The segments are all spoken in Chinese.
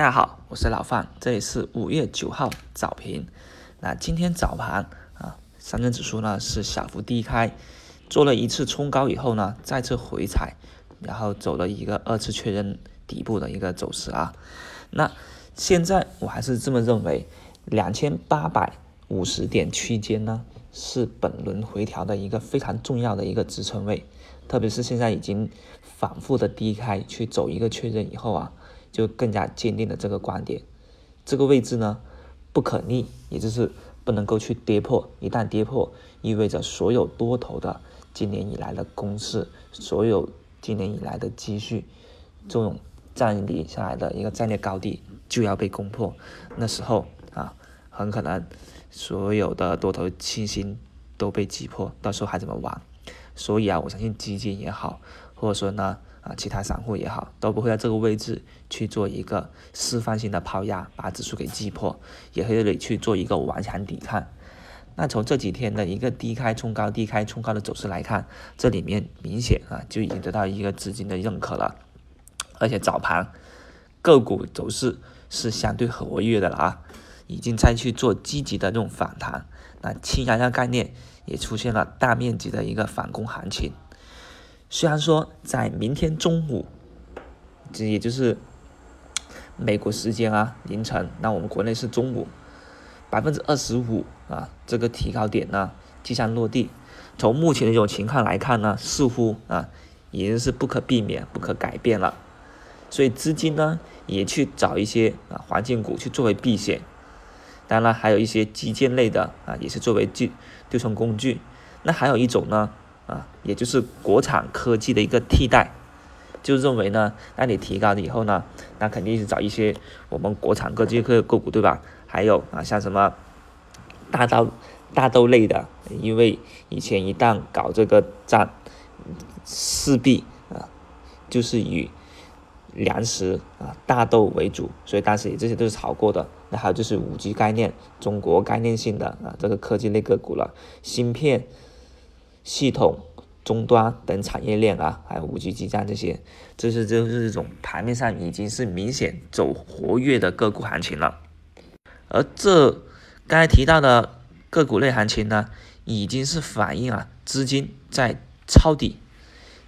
大家好，我是老范，这里是五月九号早评。那今天早盘啊，上证指数呢是小幅低开，做了一次冲高以后呢，再次回踩，然后走了一个二次确认底部的一个走势啊。那现在我还是这么认为，两千八百五十点区间呢是本轮回调的一个非常重要的一个支撑位，特别是现在已经反复的低开去走一个确认以后啊。就更加坚定了这个观点，这个位置呢不可逆，也就是不能够去跌破。一旦跌破，意味着所有多头的今年以来的攻势，所有今年以来的积蓄，这种占领下来的一个战略高地就要被攻破。那时候啊，很可能所有的多头信心都被击破，到时候还怎么玩？所以啊，我相信基金也好，或者说呢。啊，其他散户也好，都不会在这个位置去做一个示范性的抛压，把指数给击破，也可以去做一个顽强抵抗。那从这几天的一个低开冲高、低开冲高的走势来看，这里面明显啊就已经得到一个资金的认可了，而且早盘个股走势是相对活跃的了啊，已经在去做积极的这种反弹。那氢燃料概念也出现了大面积的一个反攻行情。虽然说在明天中午，这也就是美国时间啊凌晨，那我们国内是中午，百分之二十五啊这个提高点呢即将落地。从目前的这种情况来看呢，似乎啊已经是不可避免、不可改变了。所以资金呢也去找一些啊环境股去作为避险，当然还有一些基建类的啊也是作为对对冲工具。那还有一种呢。啊，也就是国产科技的一个替代，就认为呢，那你提高了以后呢，那肯定是找一些我们国产科技个股，对吧？还有啊，像什么大豆、大豆类的，因为以前一旦搞这个战，势必啊，就是以粮食啊大豆为主，所以当时也这些都是炒过的。那还有就是五 G 概念，中国概念性的啊这个科技类个股了，芯片。系统终端等产业链啊，还有五 G 基站这些，这是就是这种盘面上已经是明显走活跃的个股行情了。而这刚才提到的个股类行情呢，已经是反映啊资金在抄底，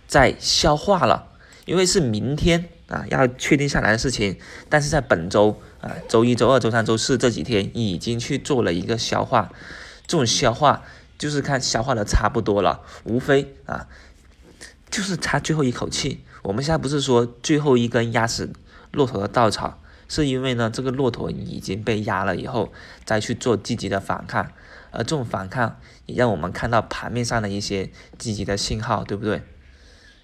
在消化了。因为是明天啊要确定下来的事情，但是在本周啊周一周二周三周四这几天已经去做了一个消化，这种消化。就是看消化的差不多了，无非啊，就是差最后一口气。我们现在不是说最后一根压死骆驼的稻草，是因为呢，这个骆驼已经被压了以后，再去做积极的反抗，而这种反抗也让我们看到盘面上的一些积极的信号，对不对？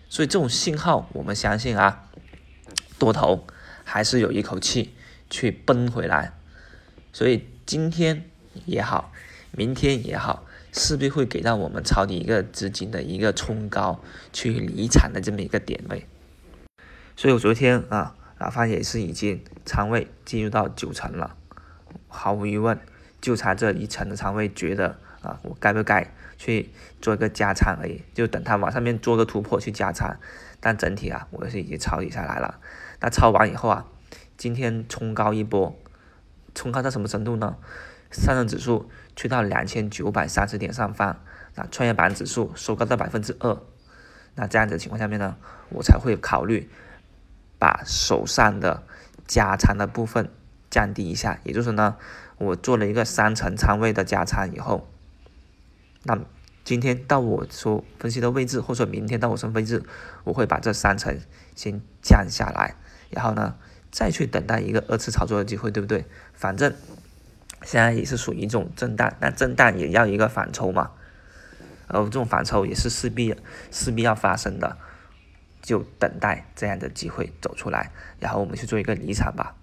所以这种信号，我们相信啊，多头还是有一口气去奔回来。所以今天也好，明天也好。势必会给到我们抄底一个资金的一个冲高去离场的这么一个点位，所以我昨天啊，哪怕也是已经仓位进入到九成了，毫无疑问，就差这一层的仓位，觉得啊，我该不该去做一个加仓而已，就等它往上面做个突破去加仓，但整体啊，我是已经抄底下来了。那抄完以后啊，今天冲高一波，冲高到什么程度呢？上证指数去到两千九百三十点上方，那创业板指数收高到百分之二，那这样子的情况下面呢，我才会考虑把手上的加仓的部分降低一下，也就是呢，我做了一个三层仓位的加仓以后，那今天到我所分析的位置，或者说明天到我什么位置，我会把这三层先降下来，然后呢，再去等待一个二次操作的机会，对不对？反正。现在也是属于一种震荡，那震荡也要一个反抽嘛，而这种反抽也是势必势必要发生的，就等待这样的机会走出来，然后我们去做一个离场吧。